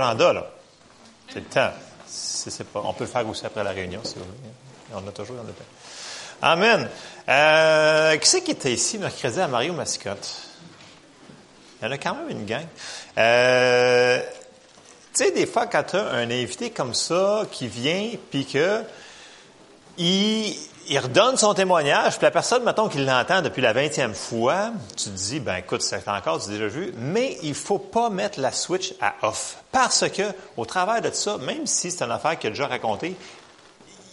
agenda, là. C'est le temps. On peut le faire aussi après la réunion, si vous voulez. On a toujours temps. Amen. Euh, qui c'est qui était ici mercredi à Mario Mascotte? Il y en a quand même une gang. Euh, tu sais, des fois, quand tu as un invité comme ça qui vient, puis que il, il redonne son témoignage, puis la personne, mettons, qui l'entend depuis la vingtième fois, tu te dis, ben écoute, c'est encore du déjà vu, mais il faut pas mettre la switch à off. Parce que, au travers de ça, même si c'est une affaire qu'il a déjà racontée,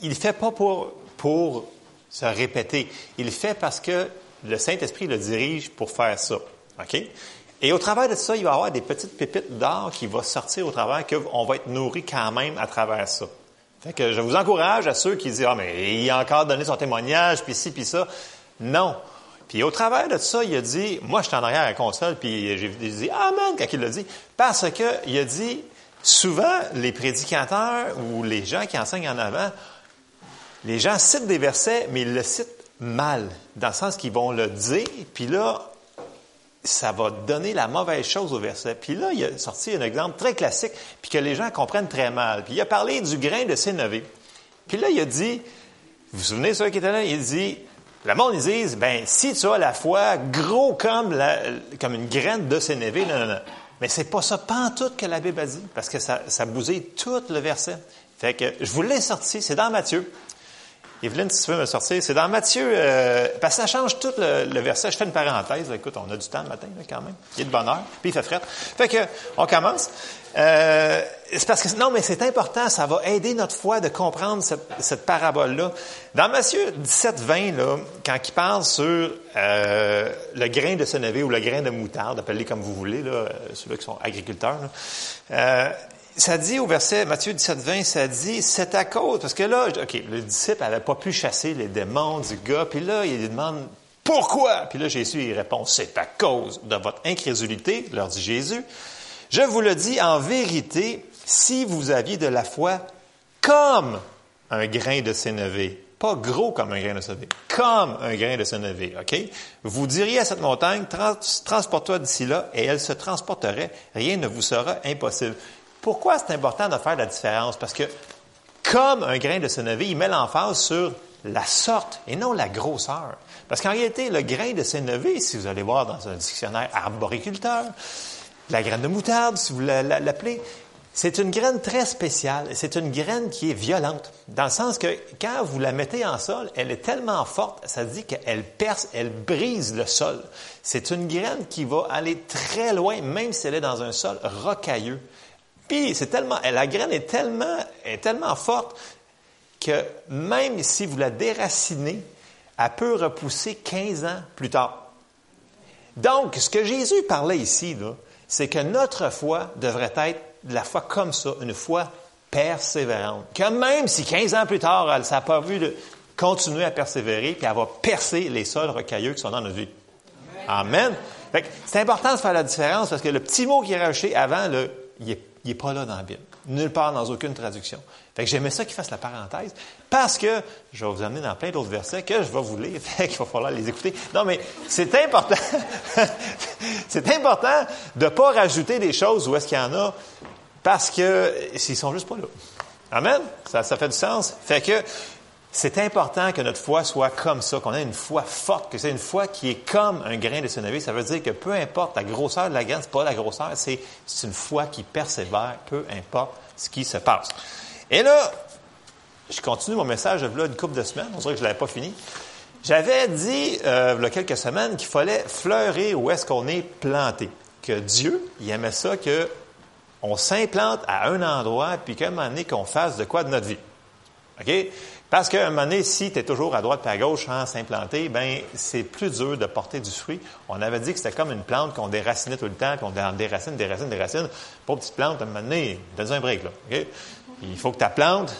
il ne fait pas pour, pour se répéter. Il fait parce que le Saint-Esprit le dirige pour faire ça. OK? Et au travers de ça, il va y avoir des petites pépites d'or qui vont sortir au travers, qu'on va être nourri quand même à travers ça. Que je vous encourage à ceux qui disent, ah, mais il a encore donné son témoignage, puis ci, puis ça. Non. Puis au travers de ça, il a dit, moi, je suis en arrière à la console, puis j'ai dit, Amen, quand il l'a dit. Parce que il a dit, souvent, les prédicateurs ou les gens qui enseignent en avant, les gens citent des versets, mais ils le citent mal, dans le sens qu'ils vont le dire, puis là, ça va donner la mauvaise chose au verset. Puis là, il a sorti un exemple très classique, puis que les gens comprennent très mal. Puis il a parlé du grain de sénévé. Puis là, il a dit, vous vous souvenez de ceux qui étaient là? Il dit, le monde, ils disent, ben, si tu as la foi gros comme, la, comme une graine de sénévé, non, non, non. Mais c'est pas ça, tout que la Bible a dit, parce que ça, ça bousille tout le verset. Fait que je vous l'ai sorti, c'est dans Matthieu. Evelyne, si tu veux me sortir, c'est dans Matthieu, euh, parce que ça change tout le, verset. Je fais une parenthèse. Écoute, on a du temps le matin, quand même. Il est de bonne heure, puis il fait fret. Fait que, on commence. Euh, c'est parce que, non, mais c'est important, ça va aider notre foi de comprendre cette, cette parabole-là. Dans Matthieu 17, 20, là, quand il parle sur euh, le grain de sénévé ou le grain de moutarde, appelez comme vous voulez, là, euh, ceux-là qui sont agriculteurs, là, euh, ça dit au verset Matthieu 17, 20, ça dit, c'est à cause, parce que là, OK, le disciple n'avait pas pu chasser les démons du gars, puis là, il lui demande, pourquoi? Puis là, Jésus, il répond, c'est à cause de votre incrédulité, leur dit Jésus. Je vous le dis en vérité, si vous aviez de la foi comme un grain de sénévé, pas gros comme un grain de sénévé, comme un grain de sénévé, OK? Vous diriez à cette montagne, transporte-toi d'ici là, et elle se transporterait, rien ne vous sera impossible. Pourquoi c'est important de faire la différence? Parce que, comme un grain de sénévé, il met l'emphase sur la sorte et non la grosseur. Parce qu'en réalité, le grain de sénévé, si vous allez voir dans un dictionnaire arboriculteur, la graine de moutarde, si vous l'appelez, c'est une graine très spéciale. C'est une graine qui est violente, dans le sens que quand vous la mettez en sol, elle est tellement forte, ça dit qu'elle perce, elle brise le sol. C'est une graine qui va aller très loin, même si elle est dans un sol rocailleux. Puis, c'est tellement, la graine est tellement, est tellement forte que même si vous la déracinez, elle peut repousser 15 ans plus tard. Donc, ce que Jésus parlait ici, c'est que notre foi devrait être de la foi comme ça, une foi persévérante. Que même si 15 ans plus tard, elle n'a pas vu de continuer à persévérer, puis elle va percer les sols rocailleux qui sont dans notre vie. Amen. C'est important de faire la différence parce que le petit mot qui est rajouté avant, le, il est il n'est pas là dans la Bible. Nulle part dans aucune traduction. Fait que j'aimais ça qu'il fasse la parenthèse parce que je vais vous amener dans plein d'autres versets que je vais vous lire. Fait qu'il va falloir les écouter. Non, mais c'est important. c'est important de ne pas rajouter des choses où est-ce qu'il y en a parce que s'ils sont juste pas là. Amen? Ça, ça fait du sens. Fait que c'est important que notre foi soit comme ça, qu'on ait une foi forte, que c'est une foi qui est comme un grain de sénévé. Ça veut dire que peu importe la grosseur de la graine, c'est pas la grosseur, c'est une foi qui persévère, peu importe ce qui se passe. Et là, je continue mon message là une couple de semaines, on dirait que je l'avais pas fini. J'avais dit euh, il y a quelques semaines qu'il fallait fleurir où est-ce qu'on est planté. Que Dieu, il aimait ça que on s'implante à un endroit, puis qu'à un moment donné, qu'on fasse de quoi de notre vie. OK? Parce qu'à un moment donné, si tu es toujours à droite et à gauche sans s'implanter, ben c'est plus dur de porter du fruit. On avait dit que c'était comme une plante qu'on déracinait tout le temps, qu'on déracine, déracine, déracine. Pour petite plante, à un moment donné, donne un break, là. Il faut que ta plante,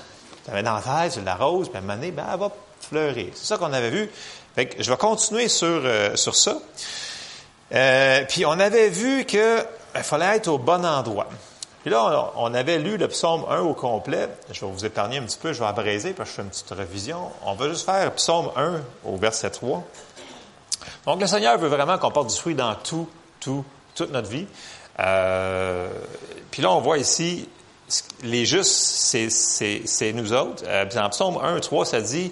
tu la mets dans la terre, tu l'arroses, puis à un moment donné, ben, elle va fleurir. C'est ça qu'on avait vu. Fait que je vais continuer sur, euh, sur ça. Euh, puis on avait vu qu'il fallait être au bon endroit. Puis là, on avait lu le psaume 1 au complet. Je vais vous épargner un petit peu, je vais abraiser parce que je fais une petite révision. On va juste faire psaume 1 au verset 3. Donc, le Seigneur veut vraiment qu'on porte du fruit dans tout, tout, toute notre vie. Euh, puis là, on voit ici, les justes, c'est nous autres. Euh, dans Psaume 1, 3, ça dit,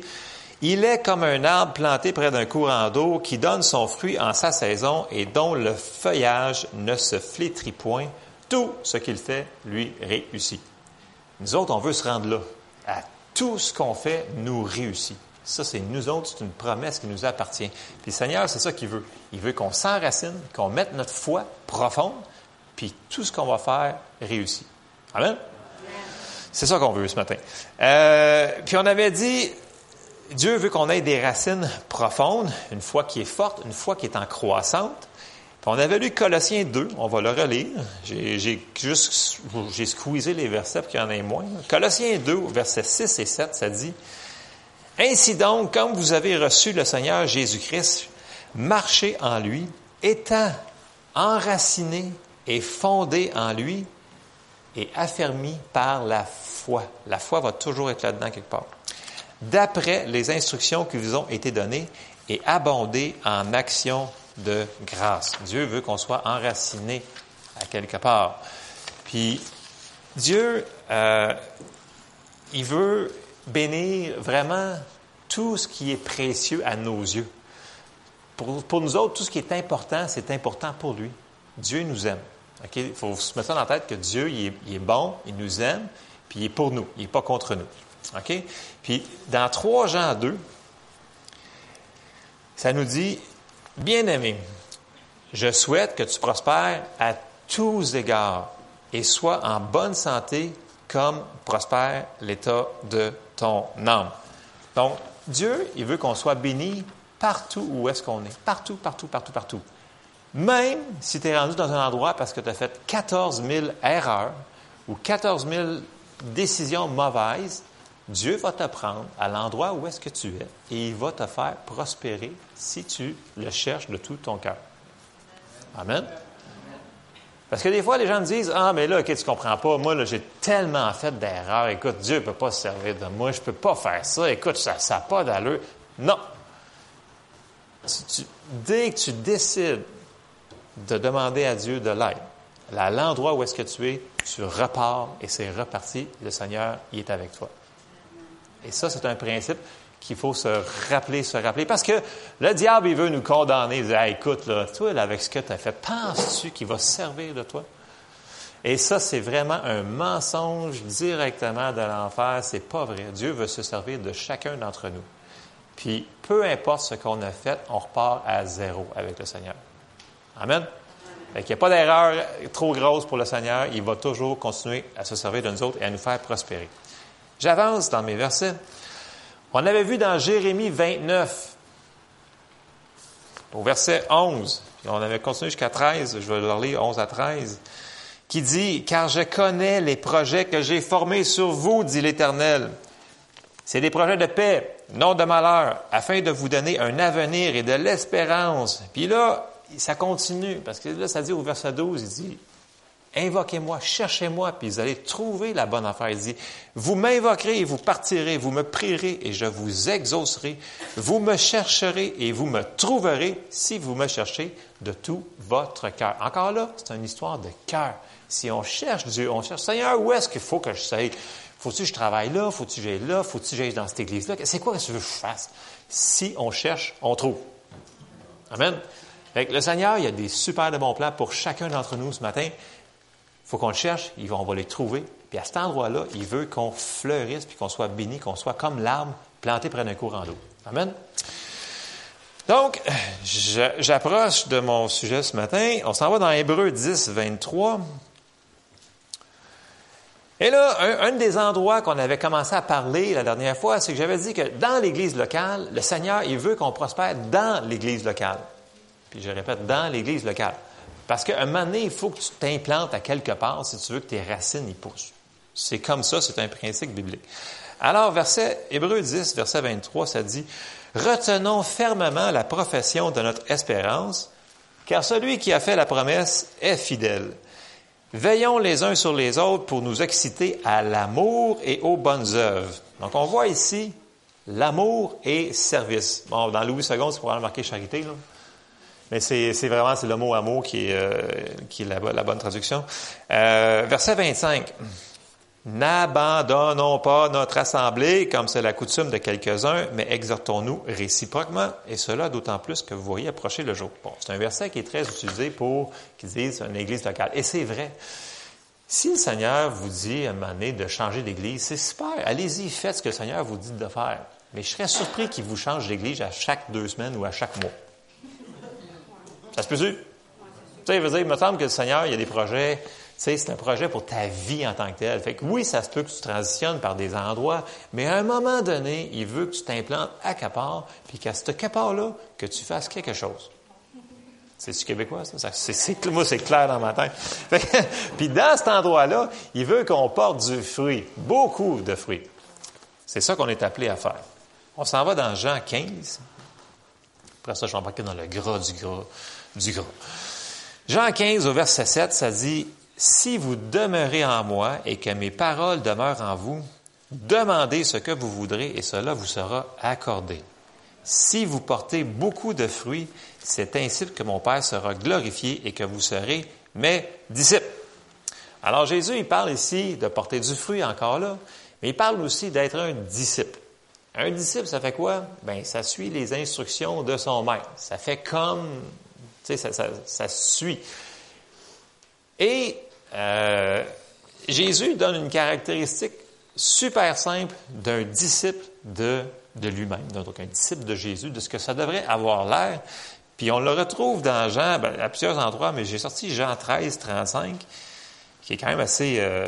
il est comme un arbre planté près d'un courant d'eau qui donne son fruit en sa saison et dont le feuillage ne se flétrit point. Tout ce qu'il fait lui réussit. Nous autres, on veut se rendre là. À tout ce qu'on fait nous réussit. Ça, c'est nous autres, c'est une promesse qui nous appartient. Puis le Seigneur, c'est ça qu'il veut. Il veut qu'on s'enracine, qu'on mette notre foi profonde, puis tout ce qu'on va faire réussit. Amen? C'est ça qu'on veut ce matin. Euh, puis on avait dit, Dieu veut qu'on ait des racines profondes, une foi qui est forte, une foi qui est en croissante. On avait lu Colossiens 2, on va le relire. J'ai juste j'ai squeezé les versets pour qu'il y en ait moins. Colossiens 2, versets 6 et 7, ça dit Ainsi donc, comme vous avez reçu le Seigneur Jésus-Christ, marchez en lui, étant enraciné et fondé en lui et affermi par la foi. La foi va toujours être là-dedans quelque part. D'après les instructions qui vous ont été données et abondé en actions de grâce. Dieu veut qu'on soit enraciné à quelque part. Puis Dieu, euh, il veut bénir vraiment tout ce qui est précieux à nos yeux. Pour, nous autres, tout ce qui est important, c'est important pour lui. Dieu nous aime. Il faut se mettre ça dans tête que Dieu, il est, bon, il nous aime, puis il est pour nous, il n'est pas contre nous. Puis dans 3 Jean 2, ça nous dit, Bien-aimé, je souhaite que tu prospères à tous égards et sois en bonne santé comme prospère l'état de ton âme. Donc, Dieu, il veut qu'on soit béni partout où est-ce qu'on est. Partout, partout, partout, partout. Même si tu es rendu dans un endroit parce que tu as fait 14 000 erreurs ou 14 000 décisions mauvaises, Dieu va te prendre à l'endroit où est-ce que tu es et il va te faire prospérer si tu le cherches de tout ton cœur. Amen. Parce que des fois, les gens disent Ah, mais là, OK, tu comprends pas. Moi, j'ai tellement fait d'erreurs. Écoute, Dieu ne peut pas se servir de moi. Je ne peux pas faire ça. Écoute, ça n'a pas d'allure. Non. dès que tu décides de demander à Dieu de l'aide. À l'endroit où est-ce que tu es, tu repars et c'est reparti. Le Seigneur, il est avec toi. Et ça, c'est un principe qu'il faut se rappeler, se rappeler. Parce que le diable, il veut nous condamner. Il dit, écoute, là, toi, avec ce que tu as fait, penses-tu qu'il va se servir de toi? Et ça, c'est vraiment un mensonge directement de l'enfer. C'est pas vrai. Dieu veut se servir de chacun d'entre nous. Puis, peu importe ce qu'on a fait, on repart à zéro avec le Seigneur. Amen. Il n'y a pas d'erreur trop grosse pour le Seigneur. Il va toujours continuer à se servir de nous autres et à nous faire prospérer. J'avance dans mes versets. On avait vu dans Jérémie 29, au verset 11, on avait continué jusqu'à 13, je vais leur lire 11 à 13, qui dit, Car je connais les projets que j'ai formés sur vous, dit l'Éternel. C'est des projets de paix, non de malheur, afin de vous donner un avenir et de l'espérance. Puis là, ça continue, parce que là, ça dit au verset 12, il dit, Invoquez-moi, cherchez-moi, puis vous allez trouver la bonne affaire. Il dit, vous m'invoquerez et vous partirez, vous me prierez et je vous exaucerai. Vous me chercherez et vous me trouverez si vous me cherchez de tout votre cœur. Encore là, c'est une histoire de cœur. Si on cherche Dieu, on cherche, Seigneur, où est-ce qu'il faut que je sois? Faut-il que je travaille là? Faut-il que j'aille là? Faut-il que j'aille dans cette église-là? C'est quoi que tu veux que je fasse? Si on cherche, on trouve. Amen le Seigneur, il y a des super de bons plans pour chacun d'entre nous ce matin. Faut qu'on le cherche, on va les trouver. Puis à cet endroit-là, il veut qu'on fleurisse, puis qu'on soit béni, qu'on soit comme l'arbre planté près d'un courant d'eau. Amen. Donc, j'approche de mon sujet ce matin. On s'en va dans Hébreu 10, 23. Et là, un, un des endroits qu'on avait commencé à parler la dernière fois, c'est que j'avais dit que dans l'Église locale, le Seigneur, il veut qu'on prospère dans l'Église locale. Puis je répète, dans l'Église locale. Parce qu'à un moment donné, il faut que tu t'implantes à quelque part si tu veux que tes racines y poussent. C'est comme ça, c'est un principe biblique. Alors, verset Hébreu 10, verset 23, ça dit Retenons fermement la profession de notre espérance, car celui qui a fait la promesse est fidèle. Veillons les uns sur les autres pour nous exciter à l'amour et aux bonnes œuvres. Donc, on voit ici l'amour et service. Bon, dans Louis II, c'est probablement marqué charité, là. Mais c'est vraiment c'est le mot à mot qui est, euh, qui est la, bonne traduction. Euh, verset 25. N'abandonnons pas notre assemblée comme c'est la coutume de quelques-uns, mais exhortons-nous réciproquement, et cela d'autant plus que vous voyez approcher le jour. Bon, c'est un verset qui est très utilisé pour qu'ils disent une église locale. Et c'est vrai. Si le Seigneur vous dit à un moment donné de changer d'église, c'est super. Allez-y, faites ce que le Seigneur vous dit de faire. Mais je serais surpris qu'il vous change d'église à chaque deux semaines ou à chaque mois. Ça se peut-tu? Tu sais, il me semble que le Seigneur, il y a des projets c'est un projet pour ta vie en tant que tel. Fait que oui, ça se peut que tu transitionnes par des endroits, mais à un moment donné, il veut que tu t'implantes à Capar, puis qu'à ce Capar-là, que tu fasses quelque chose. C'est-tu québécois, ça? c'est, moi, c'est clair dans ma tête. puis dans cet endroit-là, il veut qu'on porte du fruit, beaucoup de fruits. C'est ça qu'on est appelé à faire. On s'en va dans Jean 15. Après ça, je vais embarquer dans le gras du gras du gras. Jean 15 au verset 7, ça dit si vous demeurez en moi et que mes paroles demeurent en vous, demandez ce que vous voudrez et cela vous sera accordé. Si vous portez beaucoup de fruits, c'est ainsi que mon Père sera glorifié et que vous serez mes disciples. Alors Jésus, il parle ici de porter du fruit encore là, mais il parle aussi d'être un disciple. Un disciple, ça fait quoi? Ben, ça suit les instructions de son maître. Ça fait comme, ça, suit. Et euh, Jésus donne une caractéristique super simple d'un disciple de, de lui-même, donc un disciple de Jésus, de ce que ça devrait avoir l'air. Puis on le retrouve dans Jean, ben, à plusieurs endroits, mais j'ai sorti Jean 13, 35, qui est quand même assez, euh,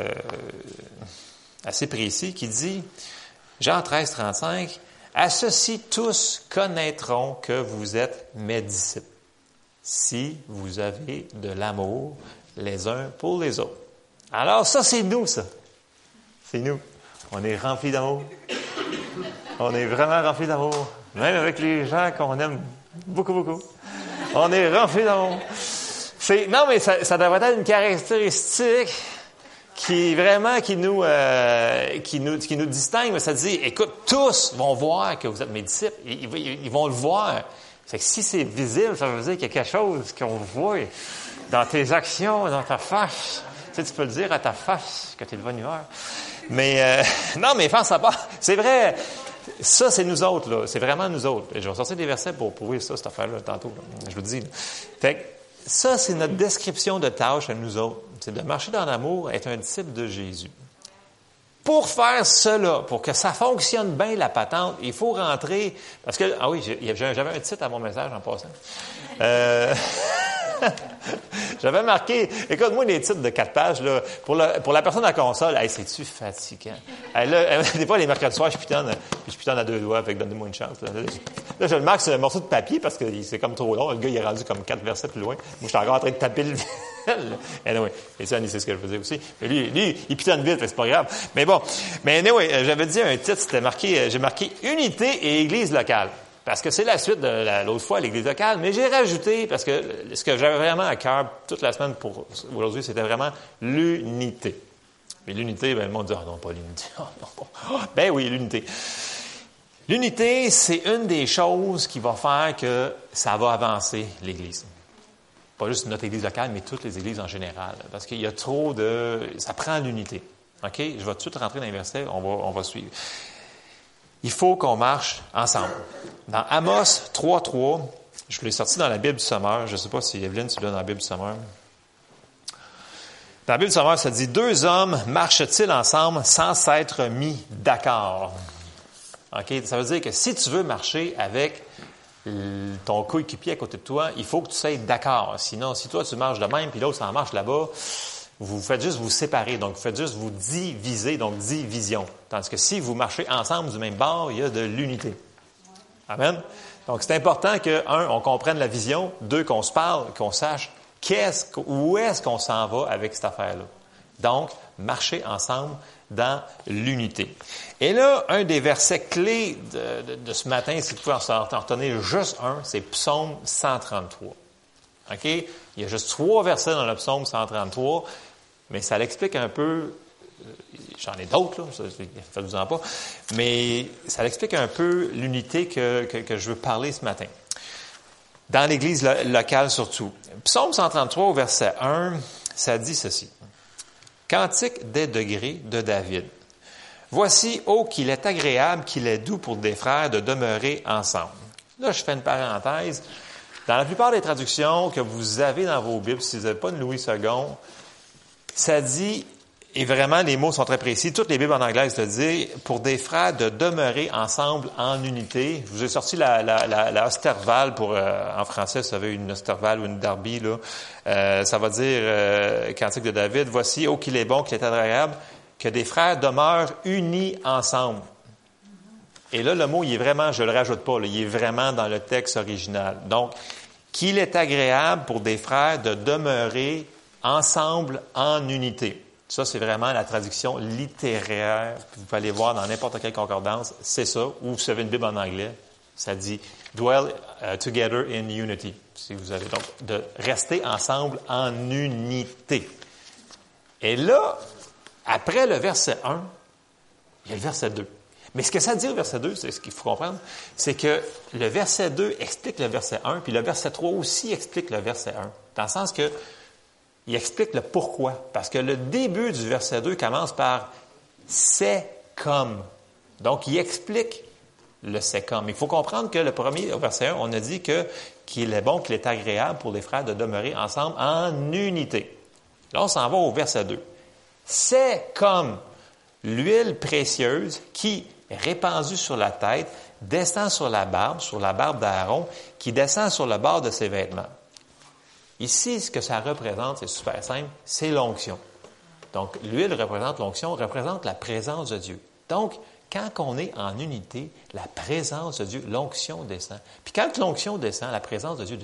assez précis, qui dit, Jean 13, 35, À ceci tous connaîtront que vous êtes mes disciples, si vous avez de l'amour les uns pour les autres. Alors ça, c'est nous, ça. C'est nous. On est remplis d'amour. On est vraiment remplis d'amour. Même avec les gens qu'on aime beaucoup, beaucoup. On est remplis d'amour. Non, mais ça, devrait être une caractéristique qui vraiment qui nous, euh, qui nous qui nous distingue. Ça dit, écoute, tous vont voir que vous êtes mes disciples. Ils vont le voir. C'est que si c'est visible, ça veut dire qu'il y a quelque chose qu'on voit dans tes actions, dans ta face. Tu sais, tu peux le dire à ta face que tu es de bonne humeur. Mais euh, non, mais pense à pas. C'est vrai. Ça, c'est nous autres, là. C'est vraiment nous autres. Et je vais sortir des versets pour prouver ça, cette affaire-là, tantôt. Je vous dis. Fait ça, c'est notre description de tâche à nous autres. C'est de marcher dans l'amour, être un disciple de Jésus. Pour faire cela, pour que ça fonctionne bien, la patente, il faut rentrer. Parce que, ah oui, j'avais un titre à mon message en passant. Euh, J'avais marqué, écoute-moi les titres de quatre pages, là, pour, la personne à console, hey, c'est-tu fatigant? Hey, là, des fois, les mercredis soirs, je puis je pitonne à deux doigts, avec donnez-moi une chance. Là. là, je le marque sur un morceau de papier parce que c'est comme trop long. Le gars, il est rendu comme quatre versets plus loin. Moi, je suis encore en train de taper le anyway, et ça, c'est ce que je faisais aussi. Mais lui, il pitonne vite, c'est pas grave. Mais bon. Mais anyway, j'avais dit un titre, c'était marqué, j'ai marqué Unité et Église locale. Parce que c'est la suite de l'autre fois, l'Église locale, mais j'ai rajouté, parce que ce que j'avais vraiment à cœur toute la semaine pour aujourd'hui, c'était vraiment l'unité. Mais l'unité, ben, le monde dit, ah non, pas l'unité. Oh, ben oui, l'unité. L'unité, c'est une des choses qui va faire que ça va avancer l'Église. Pas juste notre Église locale, mais toutes les Églises en général. Parce qu'il y a trop de... Ça prend l'unité. OK? Je vais tout de suite rentrer dans les versets, on va, on va suivre il faut qu'on marche ensemble. Dans Amos 3.3, je l'ai sorti dans la Bible du Sommeur. Je ne sais pas si Evelyne, tu l'as dans la Bible du Sommeur. Dans la Bible du Sommeur, ça dit Deux hommes marchent-ils ensemble sans s'être mis d'accord? OK? Ça veut dire que si tu veux marcher avec ton coéquipier à côté de toi, il faut que tu sois d'accord. Sinon, si toi tu marches de même, puis l'autre s'en marche là-bas, vous faites juste vous séparer, donc vous faites juste vous diviser, donc division. Tandis que si vous marchez ensemble du même bord, il y a de l'unité. Amen. Donc c'est important que, un, on comprenne la vision, deux, qu'on se parle, qu'on sache qu'est-ce, où est-ce qu'on s'en va avec cette affaire-là. Donc, marcher ensemble dans l'unité. Et là, un des versets clés de, ce matin, si vous pouvez en retenir juste un, c'est Psaume 133. OK? Il y a juste trois versets dans le psaume 133, mais ça l'explique un peu. Euh, j'en ai d'autres, là, faites-vous-en pas. Mais ça l'explique un peu l'unité que, que, je veux parler ce matin. dans l'Église locale surtout. Psaume 133 au verset 1, ça dit ceci. Cantique des degrés de David. Voici, oh, qu'il est agréable, qu'il est doux pour des frères de demeurer ensemble. Là, je fais une parenthèse. Dans la plupart des traductions que vous avez dans vos Bibles, si vous n'avez pas de Louis II, ça dit, et vraiment les mots sont très précis, toutes les Bibles en anglais le disent, pour des frères de demeurer ensemble en unité. Je vous ai sorti la, la, la, Osterval pour, euh, en français, vous savez, une Osterval ou une Darby, là. Euh, ça va dire, euh, Cantique de David, voici, oh qu'il est bon, qu'il est agréable, que des frères demeurent unis ensemble. Et là, le mot, il est vraiment, je le rajoute pas, il est vraiment dans le texte original. Donc, qu'il est agréable pour des frères de demeurer ensemble en unité. Ça, c'est vraiment la traduction littéraire. Vous pouvez aller voir dans n'importe quelle concordance, c'est ça. Ou vous savez une Bible en anglais, ça dit dwell uh, together in unity. Si vous avez donc de rester ensemble en unité. Et là, après le verset 1, il y a le verset 2. Mais ce que ça dit le verset 2, c'est ce qu'il faut comprendre, c'est que le verset 2 explique le verset 1, puis le verset 3 aussi explique le verset 1. Dans le sens que il explique le pourquoi. Parce que le début du verset 2 commence par c'est comme. Donc, il explique le c'est comme. Il faut comprendre que le premier verset 1, on a dit que qu'il est bon, qu'il est agréable pour les frères de demeurer ensemble en unité. Là, on s'en va au verset 2. C'est comme l'huile précieuse qui, répandue sur la tête, descend sur la barbe, sur la barbe d'Aaron, qui descend sur le bord de ses vêtements. Ici, ce que ça représente, c'est super simple, c'est l'onction. Donc, l'huile représente l'onction, représente la présence de Dieu. Donc, quand on est en unité, la présence de Dieu, l'onction descend. Puis quand l'onction descend, la présence de Dieu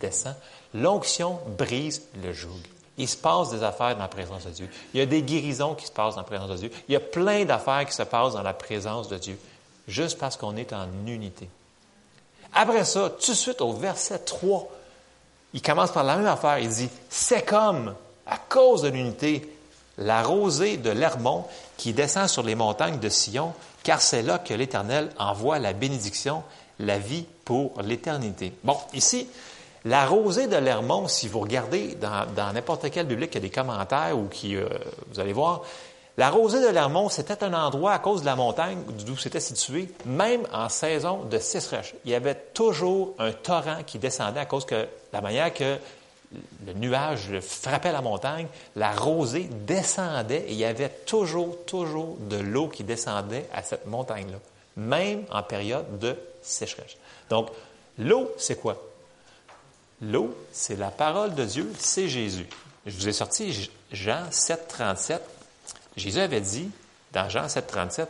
descend, l'onction brise le joug. Il se passe des affaires dans la présence de Dieu. Il y a des guérisons qui se passent dans la présence de Dieu. Il y a plein d'affaires qui se passent dans la présence de Dieu, juste parce qu'on est en unité. Après ça, tout de suite au verset 3, il commence par la même affaire. Il dit, c'est comme, à cause de l'unité, la rosée de l'Hermon qui descend sur les montagnes de Sion, car c'est là que l'Éternel envoie la bénédiction, la vie pour l'éternité. Bon, ici, la rosée de l'Hermon, si vous regardez dans, n'importe quel biblique qui a des commentaires ou qui, euh, vous allez voir, la rosée de l'Hermon, c'était un endroit à cause de la montagne d'où c'était situé, même en saison de sécheresse. Il y avait toujours un torrent qui descendait à cause que la manière que le nuage frappait la montagne, la rosée descendait et il y avait toujours, toujours de l'eau qui descendait à cette montagne-là, même en période de sécheresse. Donc, l'eau, c'est quoi? L'eau, c'est la parole de Dieu, c'est Jésus. Je vous ai sorti Jean 7, 37. Jésus avait dit, dans Jean 7, 37,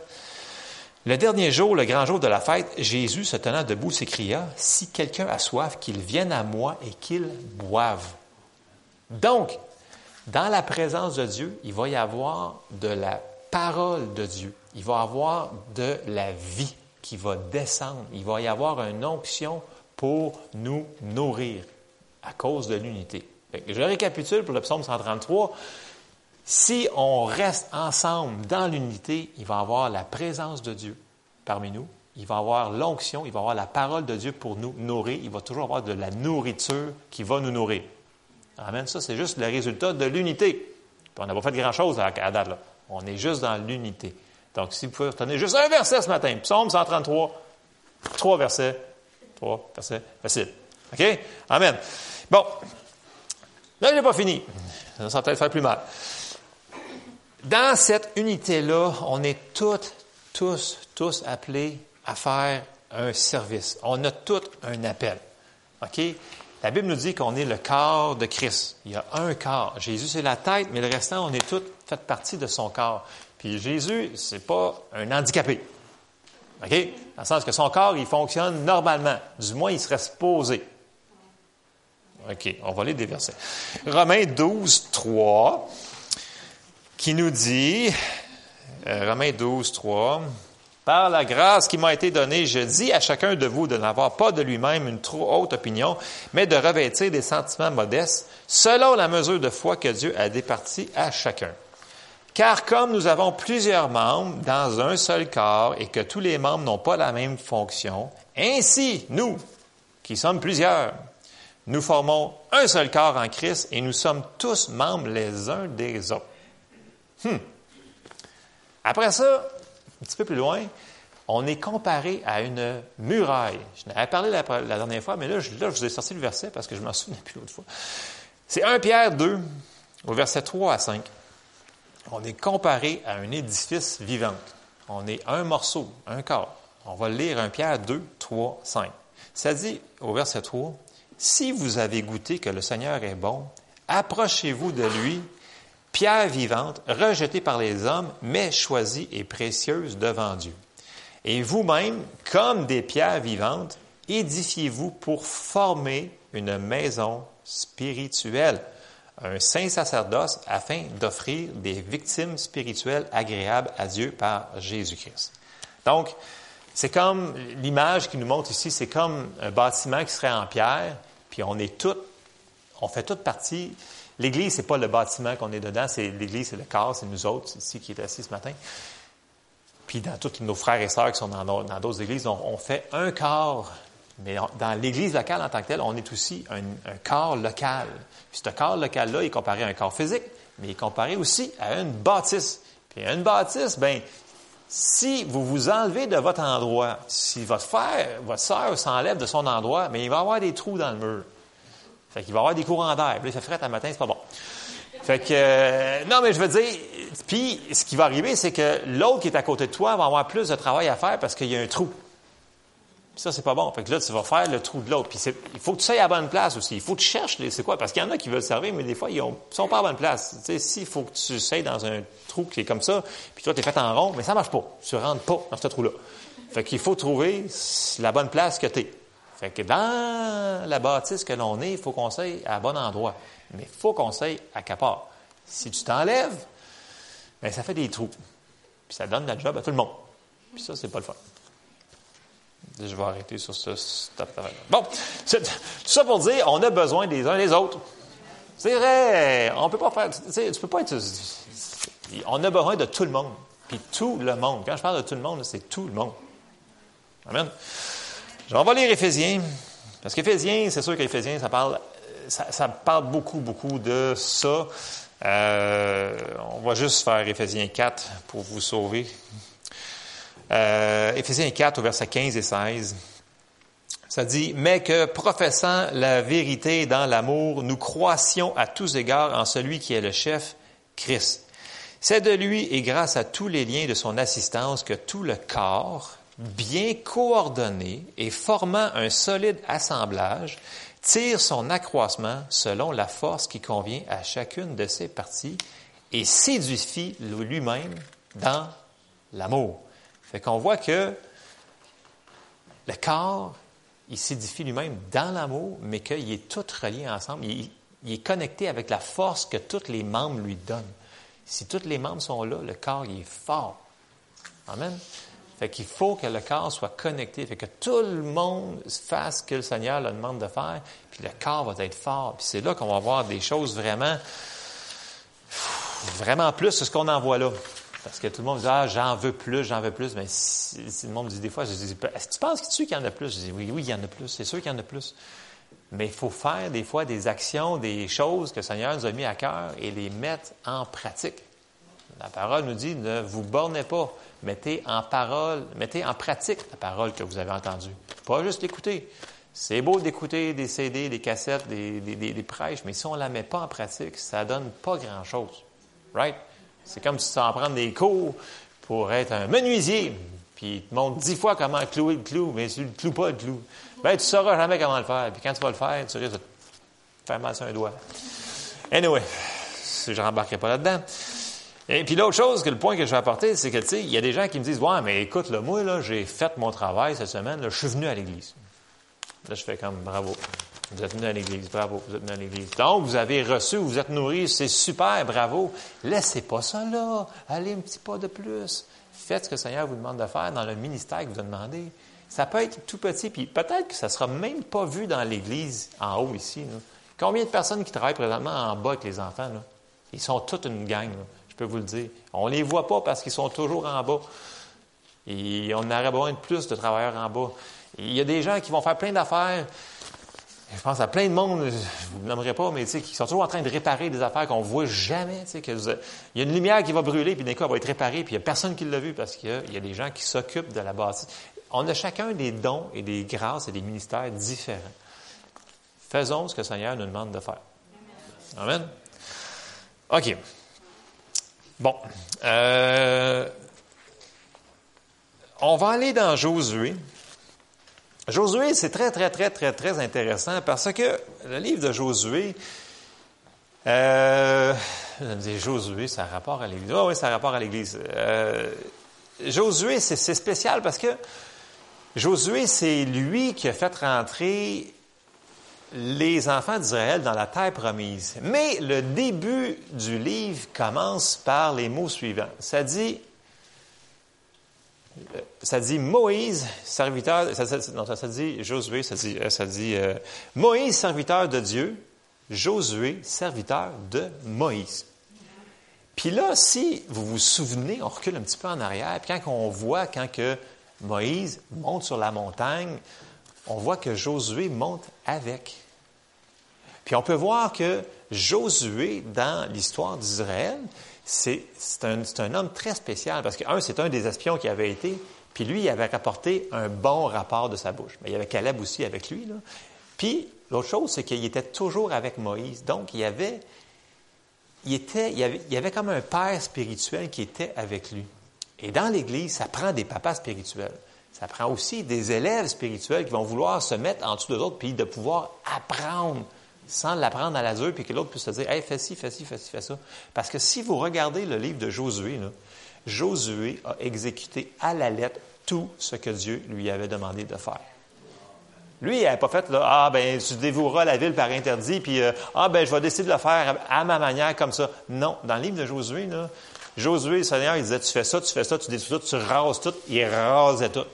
le dernier jour, le grand jour de la fête, Jésus, se tenant debout, s'écria, Si quelqu'un a soif, qu'il vienne à moi et qu'il boive. Donc, dans la présence de Dieu, il va y avoir de la parole de Dieu. Il va y avoir de la vie qui va descendre. Il va y avoir une onction pour nous nourrir à cause de l'unité. Je récapitule pour le psaume 133. Si on reste ensemble dans l'unité, il va y avoir la présence de Dieu parmi nous, il va avoir l'onction, il va avoir la parole de Dieu pour nous nourrir, il va toujours avoir de la nourriture qui va nous nourrir. Amen. Ça, c'est juste le résultat de l'unité. on n'a pas fait grand-chose à, date. Là. On est juste dans l'unité. Donc, si vous pouvez retenir juste un verset ce matin, Psaume 133, trois versets, trois versets, facile. OK? Amen. Bon. Là, je n'ai pas fini. Ça va peut-être faire plus mal. Dans cette unité-là, on est toutes, tous, tous appelés à faire un service. On a tous un appel. OK? La Bible nous dit qu'on est le corps de Christ. Il y a un corps. Jésus, c'est la tête, mais le restant, on est tous fait partie de son corps. Puis Jésus, c'est pas un handicapé. OK? Dans le sens que son corps, il fonctionne normalement. Du moins, il serait supposé. OK, on va lire des versets. Romains 12, 3 qui nous dit, euh, Romains 12, 3, par la grâce qui m'a été donnée, je dis à chacun de vous de n'avoir pas de lui-même une trop haute opinion, mais de revêtir des sentiments modestes, selon la mesure de foi que Dieu a départie à chacun. Car comme nous avons plusieurs membres dans un seul corps et que tous les membres n'ont pas la même fonction, ainsi, nous, qui sommes plusieurs, Nous formons un seul corps en Christ et nous sommes tous membres les uns des autres. Hmm. Après ça, un petit peu plus loin, on est comparé à une muraille. Je n'avais parlé la, dernière fois, mais là je, vous ai sorti le verset parce que je m'en souviens plus l'autre fois. C'est 1 Pierre 2, au verset 3 à 5. On est comparé à un édifice vivant. On est un morceau, un corps. On va lire 1 Pierre 2, 3, 5. Ça dit au verset 3, Si vous avez goûté que le Seigneur est bon, approchez-vous de lui, pierre vivante, rejetée par les hommes, mais choisie et précieuse devant Dieu. Et vous-même, comme des pierres vivantes, édifiez-vous pour former une maison spirituelle, un saint sacerdoce afin d'offrir des victimes spirituelles agréables à Dieu par Jésus-Christ. Donc, c'est comme l'image qui nous montre ici, c'est comme un bâtiment qui serait en pierre, puis on est tout, on fait toute partie. L'Église, c'est pas le bâtiment qu'on est dedans, c'est l'Église, c'est le corps, c'est nous autres ici qui est assis ce matin. Puis dans tous nos frères et sœurs qui sont dans, d'autres églises, on, fait un corps. Mais dans l'Église locale en tant que telle, on est aussi un, corps local. Puis ce corps local-là est comparé à un corps physique, mais il est comparé aussi à une bâtisse. Puis une bâtisse, ben si vous vous enlevez de votre endroit, si votre frère, votre sœur s'enlève de son endroit, mais il va y avoir des trous dans le mur. Fait qu'il va y avoir des courants d'air. Puis il fait frais à matin, c'est pas bon. Fait que, euh, non, mais je veux dire, puis ce qui va arriver, c'est que l'autre qui est à côté de toi va avoir plus de travail à faire parce qu'il y a un trou. Puis ça, c'est pas bon. Fait que là, tu vas faire le trou de l'autre. Puis il faut que tu sois à la bonne place aussi. Il faut que tu cherches, c'est quoi? Parce qu'il y en a qui veulent servir, mais des fois, ils ne sont pas à bonne place. Tu sais, s'il faut que tu sois dans un trou qui est comme ça, puis toi, tu es fait en rond, mais ça marche pas. Tu rentres pas dans ce trou-là. Fait qu'il faut trouver la bonne place que tu es. Fait que dans la bâtisse que l'on est, il faut qu'on soit à bon endroit. Mais il faut qu'on soit à capard. Si tu t'enlèves, bien, ça fait des trous. Puis ça donne la job à tout le monde. Puis ça, c'est pas le fun. Je vais arrêter sur ce stop. Bon, tout ça pour dire, on a besoin des uns des autres. C'est vrai, on peut pas faire, tu peux pas être, on a besoin de tout le monde. Puis tout le monde. Quand je parle de tout le monde, c'est tout le monde. Amen. On va lire Éphésiens. Parce qu'Éphésiens, c'est sûr qu'Éphésiens, ça parle, ça, ça, parle beaucoup, beaucoup de ça. Euh, on va juste faire Éphésiens 4 pour vous sauver. Euh, Éphésiens 4 au verset 15 et 16. Ça dit, mais que professant la vérité dans l'amour, nous croissions à tous égards en celui qui est le chef, Christ. C'est de lui et grâce à tous les liens de son assistance que tout le corps, bien coordonné et formant un solide assemblage, tire son accroissement selon la force qui convient à chacune de ses parties et s'édifie lui-même dans l'amour. Fait qu'on voit que le corps, il s'édifie lui-même dans l'amour, mais qu'il est tout relié ensemble. Il, est connecté avec la force que tous les membres lui donnent. Si tous les membres sont là, le corps, il est fort. Amen. Fait qu'il faut que le corps soit connecté, fait que tout le monde fasse ce que le Seigneur le demande de faire, puis le corps va être fort. Puis c'est là qu'on va voir des choses vraiment, vraiment plus que ce qu'on en voit là. Parce que tout le monde dit, ah, j'en veux plus, j'en veux plus. Mais si, le monde dit des fois, je dis, est-ce que tu penses qu'il y en a plus? Je dis, oui, oui, il y en a plus. C'est sûr qu'il y en a plus. Mais il faut faire des fois des actions, des choses que le Seigneur nous a mis à cœur et les mettre en pratique. La parole nous dit, ne vous bornez pas. Mettez en parole, mettez en pratique la parole que vous avez entendue. Pas juste l'écouter. C'est beau d'écouter des CD, des cassettes, des, des, prêches, mais si on ne la met pas en pratique, ça donne pas grand-chose. Right? C'est comme si tu en prends des cours pour être un menuisier, puis il te montre dix fois comment clouer le clou, mais si tu ne cloues pas le clou, ben tu ne sauras jamais comment le faire. Puis quand tu vas le faire, tu risques de te faire mal sur un doigt. Anyway, je ne pas là-dedans. Et puis l'autre chose, que le point que je vais apporter, c'est que, tu sais, il y a des gens qui me disent, ouais, mais écoute, là, moi, là, j'ai fait mon travail cette semaine, je suis venu à l'église. Là, je fais comme, bravo. Vous êtes venu à l'église, bravo, vous êtes venu à l'église. Donc, vous avez reçu, vous êtes nourri, c'est super, bravo. Laissez pas ça là. Allez un petit pas de plus. Faites ce que le Seigneur vous demande de faire dans le ministère que vous a demandé. Ça peut être tout petit, puis peut-être que ça ne sera même pas vu dans l'église en haut ici. Combien de personnes qui travaillent présentement en bas avec les enfants? Là? Ils sont toute une gang. Là vous le dire. On ne les voit pas parce qu'ils sont toujours en bas. Et on aurait besoin de plus de travailleurs en bas. il y a des gens qui vont faire plein d'affaires. Je pense à plein de monde, je ne vous nommerai pas, mais qui sont toujours en train de réparer des affaires qu'on ne voit jamais. Que il y a une lumière qui va brûler, puis d'un coup, elle va être réparée, puis il n'y a personne qui l'a vu parce qu'il y, a des gens qui s'occupent de la bâtisse. On a chacun des dons et des grâces et des ministères différents. Faisons ce que le Seigneur nous demande de faire. Amen. OK. Bon. Euh, on va aller dans Josué. Josué, c'est très, très, très, très, très intéressant parce que le livre de Josué, euh, Josué, ça a rapport à l'Église. Oh, oui, ça a rapport à l'Église. Euh, Josué, c'est spécial parce que Josué, c'est lui qui a fait rentrer les enfants d'Israël dans la terre promise. Mais le début du livre commence par les mots suivants. Ça dit, ça dit Moïse, serviteur, ça, non, ça, dit Josué, ça dit, dit euh, Moïse, serviteur de Dieu, Josué, serviteur de Moïse. Puis là, si vous vous souvenez, on recule un petit peu en arrière, puis quand on voit, quand que Moïse monte sur la montagne, on voit que Josué monte avec. Puis on peut voir que Josué, dans l'histoire d'Israël, c'est un, un, homme très spécial parce que, un, c'est un des espions qui avait été, puis lui, il avait rapporté un bon rapport de sa bouche. Mais il y avait Caleb aussi avec lui. Puis l'autre chose, c'est qu'il était toujours avec Moïse. Donc, il avait, il était, il avait, il avait comme un père spirituel qui était avec lui. Et dans l'Église, ça prend des papas spirituels. Ça prend aussi des élèves spirituels qui vont vouloir se mettre en dessous de l'autre, puis de pouvoir apprendre sans l'apprendre à l'azur, puis que l'autre puisse se dire, hey, fais ci, fais ci, fais ci, fais ça. Parce que si vous regardez le livre de Josué, Josué a exécuté à la lettre tout ce que Dieu lui avait demandé de faire. Lui, il n'avait pas fait, ah, ben, tu dévoueras la ville par interdit, puis, euh, ah, ben, je vais décider de le faire à ma manière, comme ça. Non. Dans le livre de Josué, Josué, le Seigneur, il disait, tu fais ça, tu fais ça, tu détruis tout, tu rases tout. Il rasait tout.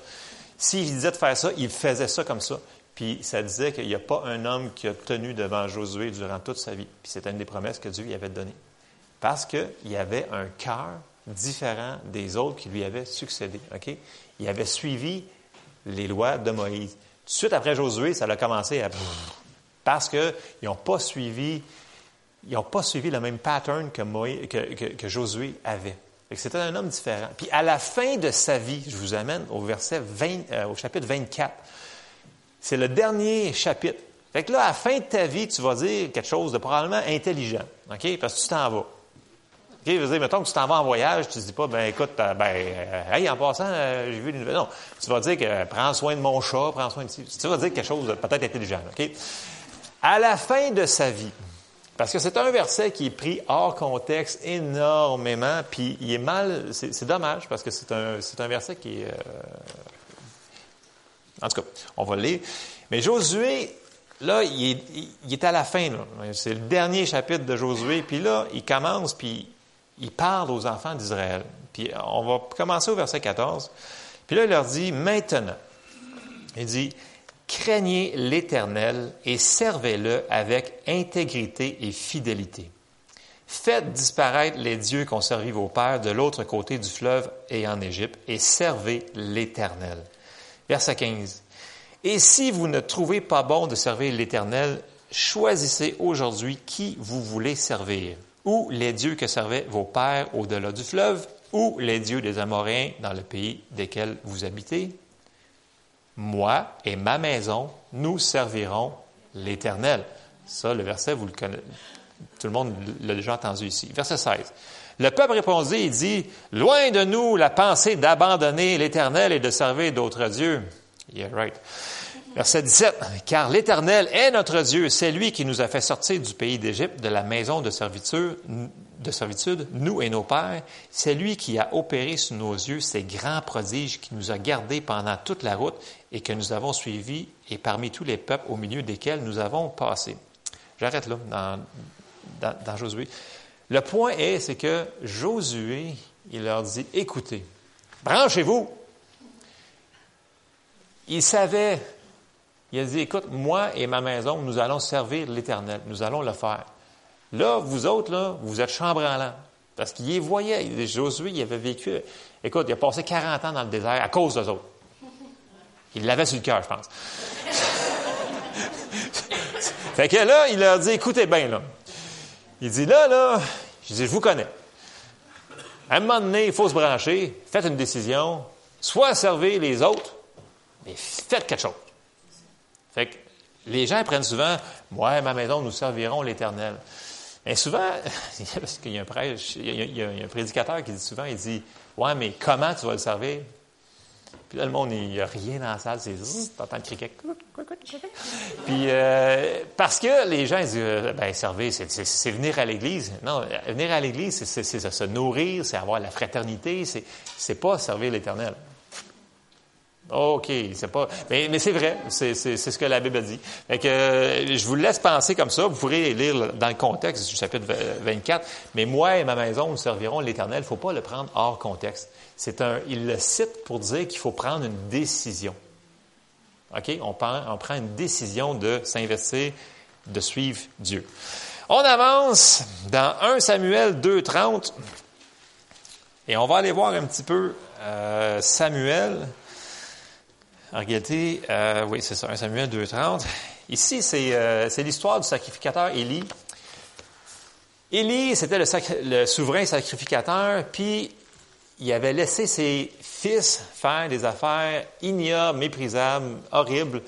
S'il disait de faire ça, il faisait ça comme ça. Puis ça disait qu'il n'y a pas un homme qui a tenu devant Josué durant toute sa vie. Puis c'était une des promesses que Dieu lui avait données. Parce qu'il y avait un cœur différent des autres qui lui avaient succédé. Il avait suivi les lois de Moïse. Tout de suite après Josué, ça a commencé à... Parce qu'ils n'ont pas suivi ils n'ont pas suivi le même pattern que, Moïse, que, Josué avait. C'était un homme différent. Puis à la fin de sa vie, je vous amène au verset 20, euh, au chapitre 24. C'est le dernier chapitre. Fait que là, à la fin de ta vie, tu vas dire quelque chose de probablement intelligent. OK? Parce que tu t'en vas. OK? Je veux dire, mettons que tu t'en vas en voyage, tu ne dis pas, ben écoute, euh, ben, euh, hey, en passant, j'ai vu une nouvelle. Non. Tu vas dire que prends soin de mon chat, prends soin de. Tu vas dire quelque chose de peut-être intelligent. OK? À la fin de sa vie, parce que c'est un verset qui est pris hors contexte énormément, puis il est mal, c'est dommage, parce que c'est un, un, verset qui est... Euh, en tout cas, on va le lire. Mais Josué, là, il est, il est à la fin. C'est le dernier chapitre de Josué, puis là, il commence, puis il parle aux enfants d'Israël. Puis on va commencer au verset 14. Puis là, il leur dit, maintenant, il dit, craignez l'Éternel et servez-le avec intégrité et fidélité. Faites disparaître les dieux qu'ont servi vos pères de l'autre côté du fleuve et en Égypte, et servez l'Éternel. Verset 15. Et si vous ne trouvez pas bon de servir l'Éternel, choisissez aujourd'hui qui vous voulez servir, ou les dieux que servaient vos pères au-delà du fleuve, ou les dieux des Amoréens dans le pays desquels vous habitez, moi et ma maison, nous servirons l'Éternel. Ça, le verset, vous le connaissez. Tout le monde l'a déjà entendu ici. Verset 16. Le peuple répondit il dit, Loin de nous la pensée d'abandonner l'Éternel et de servir d'autres dieux. Yeah, right. Verset 17. Car l'Éternel est notre Dieu, c'est lui qui nous a fait sortir du pays d'Égypte, de la maison de servitude, de servitude, nous et nos pères. C'est lui qui a opéré sous nos yeux ces grands prodiges, qui nous a gardés pendant toute la route et que nous avons suivis, et parmi tous les peuples au milieu desquels nous avons passé. J'arrête là, dans, dans, Josué. Le point est, c'est que Josué, il leur dit, écoutez, branchez-vous. Il savait, il a dit, écoute, moi et ma maison, nous allons servir l'Éternel, nous allons le faire. Là, vous autres, là, vous êtes chambranlants. Parce qu'il y voyait. Josué, il avait vécu. Écoute, il a passé 40 ans dans le désert à cause d'eux autres. Il l'avait sur le cœur, je pense. fait que là, il leur dit, écoutez bien, là. Il dit, là, là, je je vous connais. À un moment donné, il faut se brancher, faites une décision, soit servez les autres, mais faites quelque chose. Fait que les gens prennent souvent, moi et ma maison, nous servirons l'Éternel. Mais souvent, parce qu'il y a un prêche, il y a, un prédicateur qui dit souvent, il dit, ouais, mais comment tu vas le servir? Puis là, le monde, il n'y a rien dans la salle, c'est t'entends le criquet. Puis euh, parce que les gens disent, euh, ben servir, c'est venir à l'Église. Non, venir à l'Église, c'est se nourrir, c'est avoir la fraternité, c'est pas servir l'Éternel. OK, c'est pas. Mais, mais c'est vrai, c'est ce que la Bible dit. Fait que, euh, je vous laisse penser comme ça. Vous pourrez lire dans le contexte du chapitre 24. Mais moi et ma maison, nous servirons l'Éternel. Il ne faut pas le prendre hors contexte. C'est un. Il le cite pour dire qu'il faut prendre une décision. OK? On prend, on prend une décision de s'investir, de suivre Dieu. On avance dans 1 Samuel 2.30 et on va aller voir un petit peu euh, Samuel. En réalité, euh, oui, c'est ça, 1 Samuel 2.30. Ici, euh, c'est l'histoire du sacrificateur Élie. Élie, c'était le, souverain sacrificateur, puis il avait laissé ses fils faire des affaires ignobles, méprisables, horribles.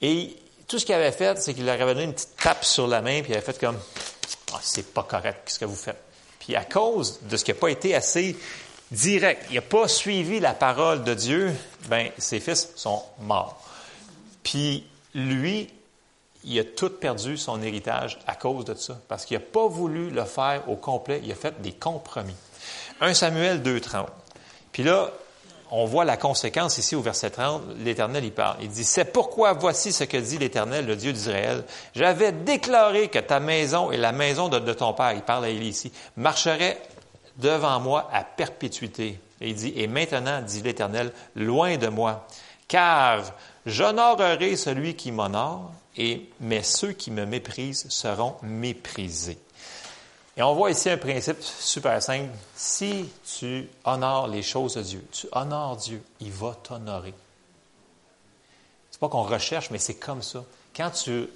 Et tout ce qu'il avait fait, c'est qu'il leur avait donné une petite tape sur la main, puis il avait fait comme ah, c'est pas correct ce que vous faites. Puis à cause de ce qui n'a pas été assez direct, il n'a pas suivi la parole de Dieu, ben ses fils sont morts. Puis lui, il a tout perdu son héritage à cause de ça, parce qu'il n'a pas voulu le faire au complet, il a fait des compromis. 1 Samuel 2.30. Puis là, on voit la conséquence ici au verset 30, l'Éternel y parle. Il dit, c'est pourquoi voici ce que dit l'Éternel, le Dieu d'Israël. J'avais déclaré que ta maison et la maison de, de ton père, il parle à Élie ici, marcheraient devant moi à perpétuité. Et il dit, et maintenant, dit l'Éternel, loin de moi, car j'honorerai celui qui m'honore, et, mais ceux qui me méprisent seront méprisés. Et on voit ici un principe super simple. Si tu honores les choses de Dieu, tu honores Dieu, il va t'honorer. C'est pas qu'on recherche, mais c'est comme ça. Quand tu,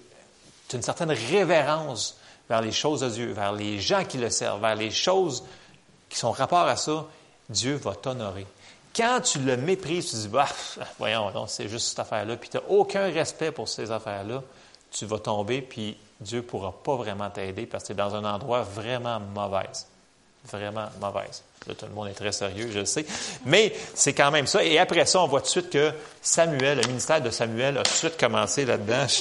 tu, as une certaine révérence vers les choses de Dieu, vers les gens qui le servent, vers les choses qui sont rapport à ça, Dieu va t'honorer. Quand tu le méprises, tu dis, bah, voyons, c'est juste cette affaire-là, puis tu n'as aucun respect pour ces affaires-là, tu vas tomber, puis Dieu ne pourra pas vraiment t'aider parce que tu es dans un endroit vraiment mauvais. Vraiment mauvaise. Là, tout le monde est très sérieux, je le sais. Mais c'est quand même ça. Et après ça, on voit tout de suite que Samuel, le ministère de Samuel, a tout de suite commencé là-dedans.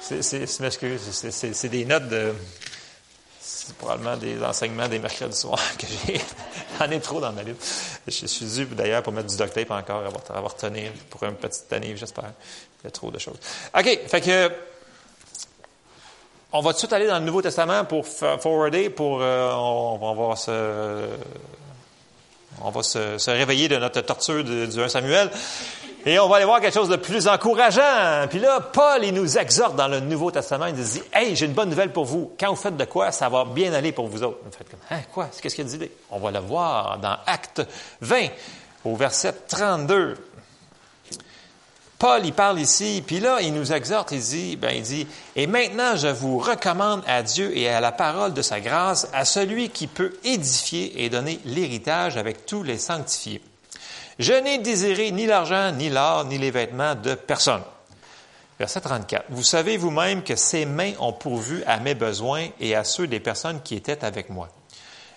C'est des notes de, c'est probablement des enseignements des mercredis soirs que j'ai. J'en ai trop dans ma liste. Je suis dû d'ailleurs pour mettre du duct tape encore, avoir, avoir tenir pour une petite année, j'espère. Il y a trop de choses. OK, fait que on va tout de suite aller dans le Nouveau Testament pour forwarder, pour euh, on, va se on va se, réveiller de notre torture du 1 Samuel. Et on va aller voir quelque chose de plus encourageant. Puis là, Paul, il nous exhorte dans le Nouveau Testament. Il nous dit, Hey, j'ai une bonne nouvelle pour vous. Quand vous faites de quoi, ça va bien aller pour vous autres. Vous faites comme, hein, quoi? Qu'est-ce qu'il dit? On va le voir dans Acte 20, au verset 32. Paul, il parle ici, puis là, il nous exhorte, il dit, ben, il dit, et maintenant je vous recommande à Dieu et à la parole de sa grâce, à celui qui peut édifier et donner l'héritage avec tous les sanctifiés. Je n'ai désiré ni l'argent, ni l'or, ni les vêtements de personne. Verset 34. Vous savez vous-même que ses mains ont pourvu à mes besoins et à ceux des personnes qui étaient avec moi.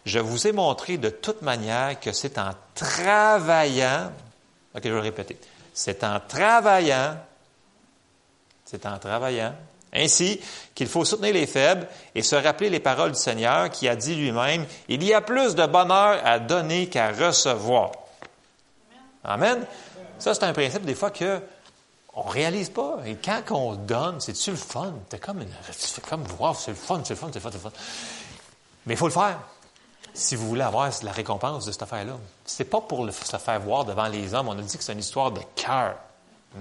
Je vous ai montré de toute manière que c'est en travaillant, ok, je vais le répéter, c'est en travaillant, c'est en travaillant, ainsi qu'il faut soutenir les faibles et se rappeler les paroles du Seigneur qui a dit lui-même, il y a plus de bonheur à donner qu'à recevoir. Amen. Ça, c'est un principe des fois que on réalise pas. Et quand on donne, c'est-tu le fun? C'est comme, une, comme, wow, c'est le fun, c'est le fun, c'est le fun, c'est le fun. Mais il faut le faire si vous voulez avoir la récompense de cette affaire-là. C'est pas pour se faire voir devant les hommes. On a dit que c'est une histoire de cœur.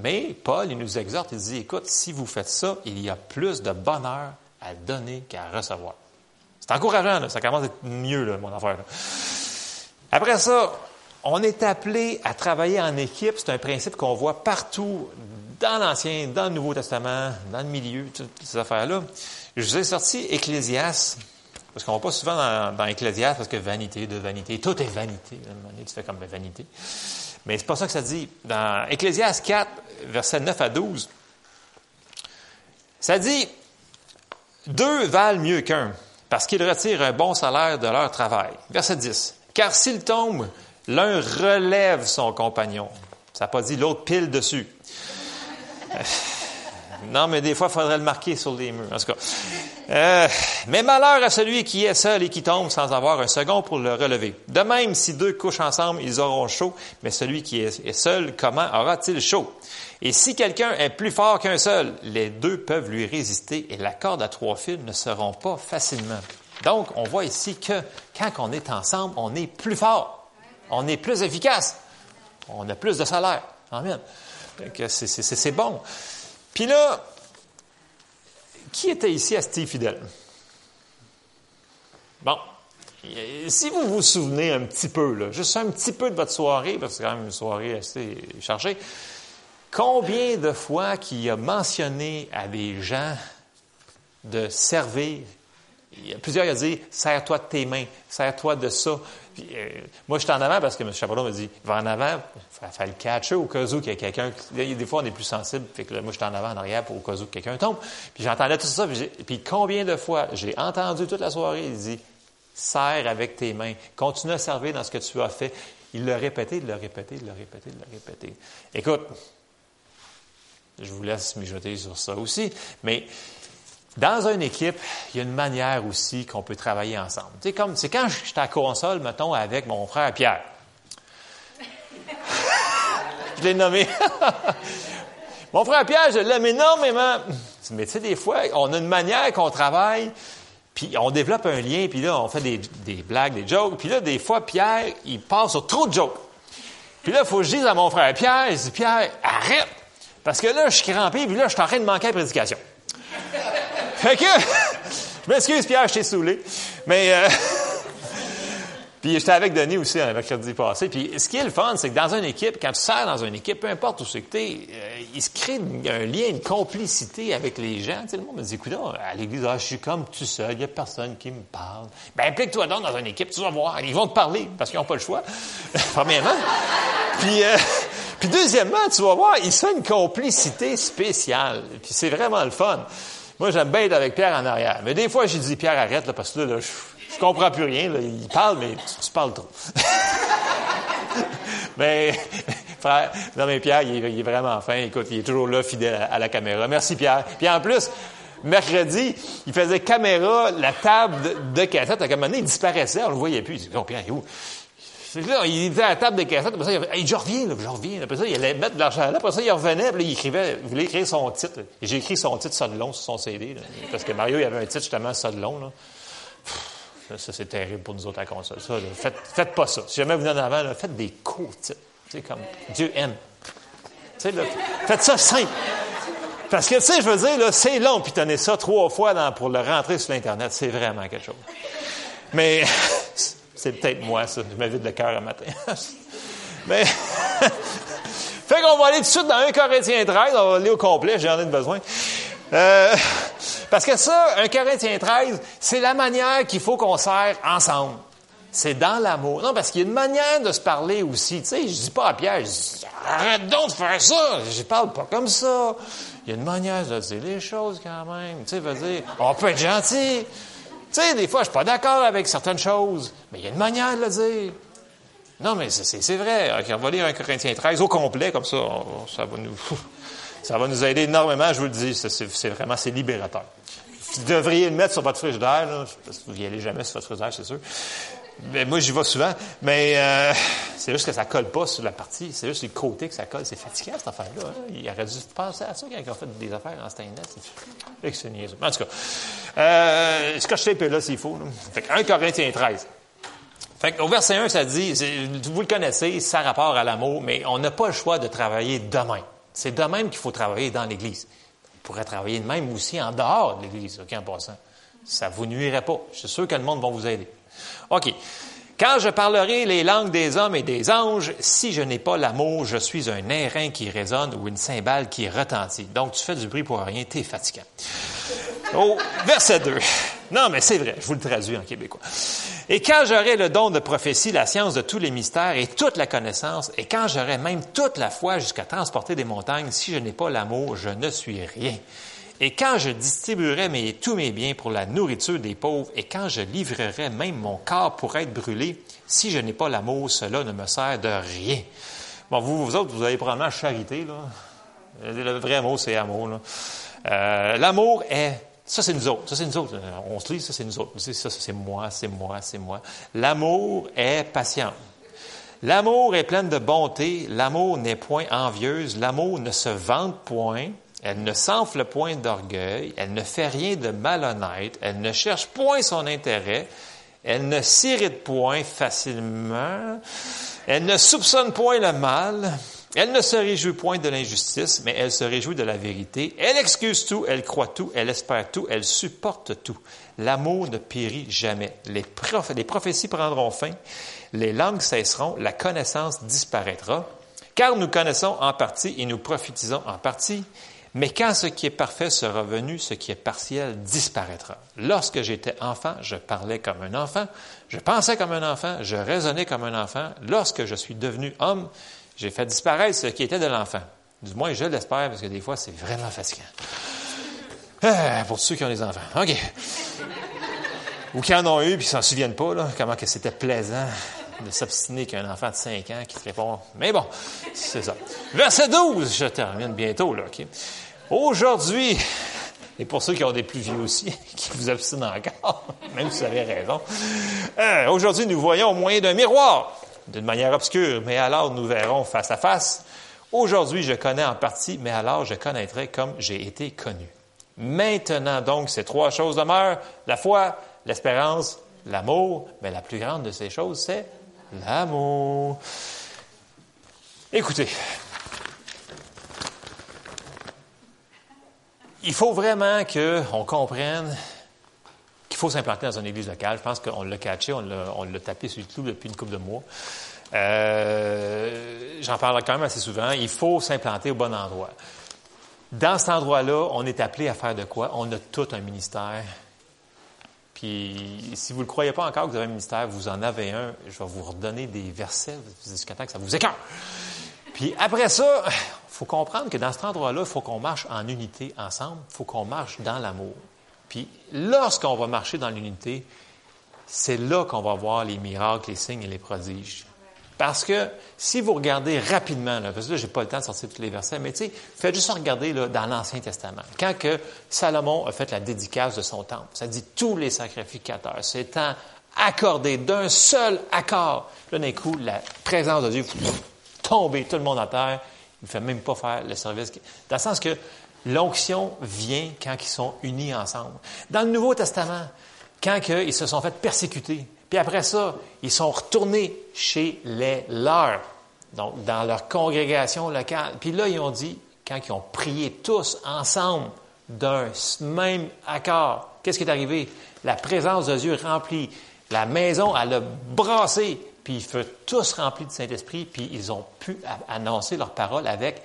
Mais Paul, il nous exhorte, il dit, écoute, si vous faites ça, il y a plus de bonheur à donner qu'à recevoir. C'est encourageant, ça commence à être mieux, là, mon affaire. Après ça, on est appelé à travailler en équipe. C'est un principe qu'on voit partout dans l'Ancien, dans le Nouveau Testament, dans le milieu, toutes ces affaires-là. Je vous ai sorti Ecclésias, parce qu'on va pas souvent dans, dans parce que vanité de vanité, tout est vanité. Tu fais comme vanité. Mais c'est pas ça que ça dit. Dans Ecclésias 4, versets 9 à 12, ça dit Deux valent mieux qu'un, parce qu'ils retirent un bon salaire de leur travail. Verset 10. Car s'ils tombent, l'un relève son compagnon. Ça n'a pas dit l'autre pile dessus. Non, mais des fois, il faudrait le marquer sur les murs. En tout cas. Euh, mais malheur à celui qui est seul et qui tombe sans avoir un second pour le relever. De même, si deux couchent ensemble, ils auront chaud, mais celui qui est seul, comment aura-t-il chaud? Et si quelqu'un est plus fort qu'un seul, les deux peuvent lui résister et la corde à trois fils ne se pas facilement. Donc, on voit ici que quand on est ensemble, on est plus fort, on est plus efficace, on a plus de salaire. Amen. C'est bon. Puis là, qui était ici à Steve Fidel? Bon, si vous vous souvenez un petit peu, juste un petit peu de votre soirée, parce que c'est quand même une soirée assez chargée, combien de fois qu'il a mentionné à des gens de servir? Il y a plusieurs qui ont dit Serre-toi de tes mains, serre-toi de ça. Euh, moi, je suis en avant parce que M. Chaperon me dit Va en avant, il faut le catcher au cas où qu'il y a quelqu'un. Des fois, on est plus sensible. Fait que moi, je suis en avant, en arrière pour au cas où quelqu'un tombe. Puis j'entendais tout ça. Puis, puis combien de fois j'ai entendu toute la soirée Il dit Serre avec tes mains. Continue à servir dans ce que tu as fait. Il l'a répété, il l'a répété, il l'a répété, il l'a répété. Écoute, je vous laisse mijoter sur ça aussi. Mais dans une équipe, il y a une manière aussi qu'on peut travailler ensemble. C'est comme, c'est quand je suis à console, mettons, avec mon frère Pierre. je l'ai nommé. mon frère Pierre, je l'aime énormément. Mais tu sais, des fois, on a une manière qu'on travaille, puis on développe un lien, puis là, on fait des, blagues, des jokes. Puis là, des fois, Pierre, il passe sur trop de jokes. Puis là, il faut que je dise à mon frère Pierre, je dis, Pierre, arrête! Parce que là, je suis crampé, puis là, je suis en train de manquer à la prédication. Fait que, je m'excuse Pierre, je t'ai saoulé. Mais, euh, puis j'étais avec Denis aussi un mercredi passé. Puis ce qui est le fun, c'est que dans une équipe, quand tu sers dans une équipe, peu importe où c'est que tu es, euh, il se crée un lien, une complicité avec les gens. Tu sais, le monde me dit, écoute, à l'église, ah, je suis comme tout seul, il n'y a personne qui me parle. Ben, implique-toi donc dans une équipe, tu vas voir, ils vont te parler parce qu'ils n'ont pas le choix, premièrement. puis, euh, puis deuxièmement, tu vas voir, ils sont une complicité spéciale. Puis c'est vraiment le fun. Moi, j'aime bien être avec Pierre en arrière. Mais des fois, j'ai dit, Pierre, arrête, là, parce que là, je, je comprends plus rien. Là. Il parle, mais tu, parles trop. mais, frère, non, mais Pierre, il est, vraiment fin. Écoute, il est toujours là, fidèle à, la caméra. Merci, Pierre. Puis en plus, mercredi, il faisait caméra, la table de, cassette. À un moment donné, il disparaissait. On le voyait plus. Il dit, Pierre, il est où? Là, il était à la table de cassette, après ça, il hey, je reviens, là, je reviens. Après ça, il allait mettre de l'argent là, après ça, il revenait, puis il écrivait, il voulait écrire son titre. J'ai écrit son titre, ça de long, sur son CD, parce que Mario, il avait un titre, justement, ça de long, là. ça, c'est terrible pour nous autres à console. Faites, pas ça. Si jamais vous venez en avant, faites des courts titres. Comme Dieu aime. Faites ça simple. Parce que, tu sais, je veux dire, c'est long, puis tenez ça trois fois pour le rentrer sur l'Internet. C'est vraiment quelque chose. Mais, c'est peut-être moi, ça. Je m'invite le cœur un matin. Mais, fait qu'on va aller tout de suite dans 1 Corinthiens 13. On va aller au complet, j'en ai besoin. Euh, parce que ça, 1 Corinthiens 13, c'est la manière qu'il faut qu'on sert ensemble. C'est dans l'amour. Non, parce qu'il y a une manière de se parler aussi. Tu sais, je dis pas à Pierre, arrête donc de faire ça. Je parle pas comme ça. Il y a une manière de dire les choses quand même. Tu sais, veut dire, on peut être gentil. Tu sais, des fois, je suis pas d'accord avec certaines choses, mais il y a une manière de le dire. Non, mais c'est vrai. on va lire un Corinthiens 13 au complet, comme ça, ça va nous, ça va nous aider énormément, je vous le dis. C'est vraiment, c'est libérateur. Vous devriez le mettre sur votre frigidaire, là, parce que vous n'y allez jamais sur votre frigidaire, c'est sûr. Mais moi, j'y vais souvent, mais euh, c'est juste que ça colle pas sur la partie. C'est juste le côté que ça colle. C'est fatigant, cette affaire-là. Hein. Il aurait dû penser à ça quand ils ont fait des affaires en stainless. C'est niaiseux. En tout cas, ce que je fais là, faux. Là. Fait que 1 Corinthiens 13. Fait au verset 1, ça dit, vous le connaissez, ça a rapport à l'amour, mais on n'a pas le choix de travailler de même. C'est de même qu'il faut travailler dans l'Église. On pourrait travailler de même aussi en dehors de l'Église, OK, en passant. Ça vous nuirait pas. Je suis sûr que le monde va vous aider. OK. Quand je parlerai les langues des hommes et des anges, si je n'ai pas l'amour, je suis un airain qui résonne ou une cymbale qui retentit. Donc, tu fais du bruit pour rien, t'es fatigant. Au verset 2. Non, mais c'est vrai, je vous le traduis en québécois. Et quand j'aurai le don de prophétie, la science de tous les mystères et toute la connaissance, et quand j'aurai même toute la foi jusqu'à transporter des montagnes, si je n'ai pas l'amour, je ne suis rien. Et quand je distribuerai mes, tous mes biens pour la nourriture des pauvres, et quand je livrerai même mon corps pour être brûlé, si je n'ai pas l'amour, cela ne me sert de rien. Bon, vous, vous autres, vous avez probablement charité, là. Le vrai mot, c'est amour, là. Euh, l'amour est ça, c'est nous autres. Ça, c'est nous autres. On se lit, ça, c'est nous autres. Ça, c'est moi, c'est moi, c'est moi. L'amour est patient. L'amour est plein de bonté. L'amour n'est point envieuse. L'amour ne se vante point. Elle ne s'enfle point d'orgueil. Elle ne fait rien de malhonnête. Elle ne cherche point son intérêt. Elle ne s'irrite point facilement. Elle ne soupçonne point le mal. Elle ne se réjouit point de l'injustice, mais elle se réjouit de la vérité. Elle excuse tout, elle croit tout, elle espère tout, elle supporte tout. L'amour ne périt jamais. Les, les prophéties prendront fin, les langues cesseront, la connaissance disparaîtra. Car nous connaissons en partie et nous prophétisons en partie, mais quand ce qui est parfait sera venu, ce qui est partiel disparaîtra. Lorsque j'étais enfant, je parlais comme un enfant, je pensais comme un enfant, je raisonnais comme un enfant. Lorsque je suis devenu homme, j'ai fait disparaître ce qui était de l'enfant. Du moins, je l'espère, parce que des fois, c'est vraiment fatigant. Ah, pour ceux qui ont des enfants. OK. Ou qui en ont eu, puis qui s'en souviennent pas, là, comment que c'était plaisant de s'obstiner qu'un enfant de 5 ans qui te répond. Mais bon, c'est ça. Verset 12, je termine bientôt, là, OK. Aujourd'hui, et pour ceux qui ont des plus vieux aussi, qui vous obstinent encore, même si vous avez raison, euh, aujourd'hui, nous voyons au moyen d'un miroir d'une manière obscure, mais alors nous verrons face à face. Aujourd'hui, je connais en partie, mais alors je connaîtrai comme j'ai été connu. Maintenant donc, ces trois choses demeurent, la foi, l'espérance, l'amour, mais la plus grande de ces choses, c'est l'amour. Écoutez, il faut vraiment qu'on comprenne faut s'implanter dans une église locale. Je pense qu'on l'a catché, on l'a tapé sur le depuis une couple de mois. Euh, j'en parle quand même assez souvent. Il faut s'implanter au bon endroit. Dans cet endroit-là, on est appelé à faire de quoi? On a tout un ministère. Puis, si vous ne le croyez pas encore que vous avez un ministère, vous en avez un. Je vais vous redonner des versets jusqu'à temps que ça vous écœure. Puis après ça, il faut comprendre que dans cet endroit-là, il faut qu'on marche en unité ensemble. Il faut qu'on marche dans l'amour. Puis lorsqu'on va marcher dans l'unité, c'est là qu'on va voir les miracles, les signes et les prodiges. Parce que si vous regardez rapidement, là, parce que là, je n'ai pas le temps de sortir tous les versets, mais tu sais, faites juste regarder là, dans l'Ancien Testament. Quand que Salomon a fait la dédicace de son temple, ça dit tous les sacrificateurs s'étant accordés d'un seul accord. Là, d'un coup, la présence de Dieu tomber tout le monde à terre. Il ne fait même pas faire le service. Dans le sens que L'onction vient quand ils sont unis ensemble. Dans le Nouveau Testament, quand ils se sont fait persécuter, puis après ça, ils sont retournés chez les leurs, donc dans leur congrégation locale. Puis là, ils ont dit, quand ils ont prié tous ensemble d'un même accord, qu'est-ce qui est arrivé? La présence de Dieu remplie. La maison, elle a brassé, puis ils furent tous remplis du Saint-Esprit, puis ils ont pu annoncer leur parole avec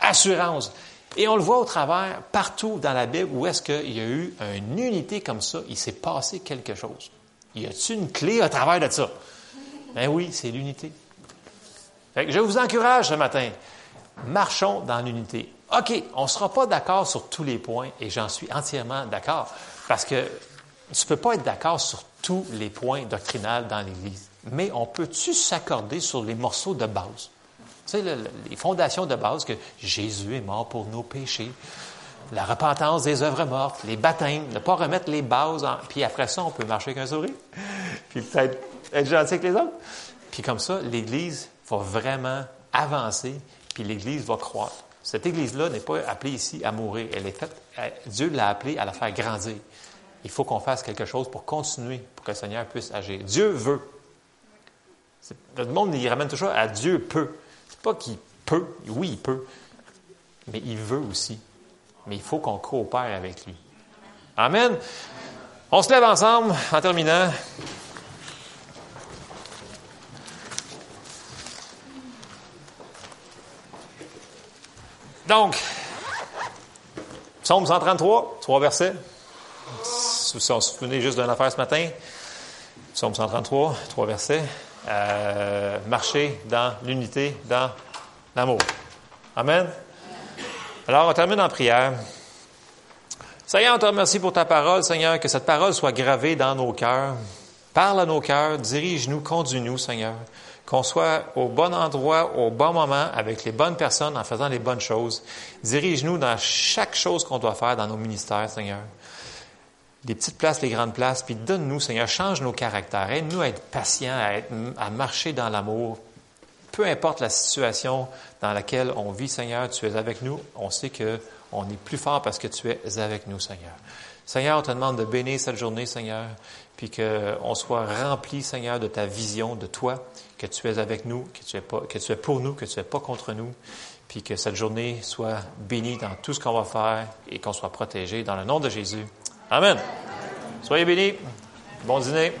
assurance. Et on le voit au travers, partout dans la Bible, où est-ce qu'il y a eu une unité comme ça, il s'est passé quelque chose. Y a-t-il une clé à travers de ça? Ben oui, c'est l'unité. je vous encourage ce matin, marchons dans l'unité. OK, on ne sera pas d'accord sur tous les points, et j'en suis entièrement d'accord, parce que tu ne peux pas être d'accord sur tous les points doctrinales dans l'Église. Mais on peut-tu s'accorder sur les morceaux de base? sais, les fondations de base que Jésus est mort pour nos péchés, la repentance des œuvres mortes, les baptêmes, ne pas remettre les bases, puis après ça, on peut marcher avec un sourire, puis peut-être être gentil avec les autres. Puis comme ça, l'Église va vraiment avancer, puis l'Église va croître. Cette Église-là n'est pas appelée ici à mourir. Elle est faite, Dieu l'a appelée à la faire grandir. Il faut qu'on fasse quelque chose pour continuer, pour que le Seigneur puisse agir. Dieu veut. Le monde, il ramène toujours à Dieu peut. C'est pas qu'il peut. Oui, il peut. Mais il veut aussi. Mais il faut qu'on coopère avec lui. Amen. On se lève ensemble en terminant. Donc, Psaume 133, trois versets. Si vous vous souvenez juste d'une affaire ce matin, Psaume 133, trois versets. Euh, marcher dans l'unité, dans l'amour. Amen. Alors, on termine en prière. Seigneur, on te remercie pour ta parole, Seigneur, que cette parole soit gravée dans nos cœurs. Parle à nos cœurs, dirige-nous, conduis-nous, Seigneur. Qu'on soit au bon endroit, au bon moment, avec les bonnes personnes, en faisant les bonnes choses. Dirige-nous dans chaque chose qu'on doit faire dans nos ministères, Seigneur. Les petites places, les grandes places, puis donne-nous, Seigneur, change nos caractères. Aide-nous à être patients, à, à marcher dans l'amour. Peu importe la situation dans laquelle on vit, Seigneur, tu es avec nous. On sait qu'on est plus fort parce que tu es avec nous, Seigneur. Seigneur, on te demande de bénir cette journée, Seigneur, puis qu'on soit rempli, Seigneur, de ta vision, de toi, que tu es avec nous, que tu es, pas, que tu es pour nous, que tu es pas contre nous, puis que cette journée soit bénie dans tout ce qu'on va faire et qu'on soit protégé dans le nom de Jésus. Amen. Soyez bénis. Bon dîner.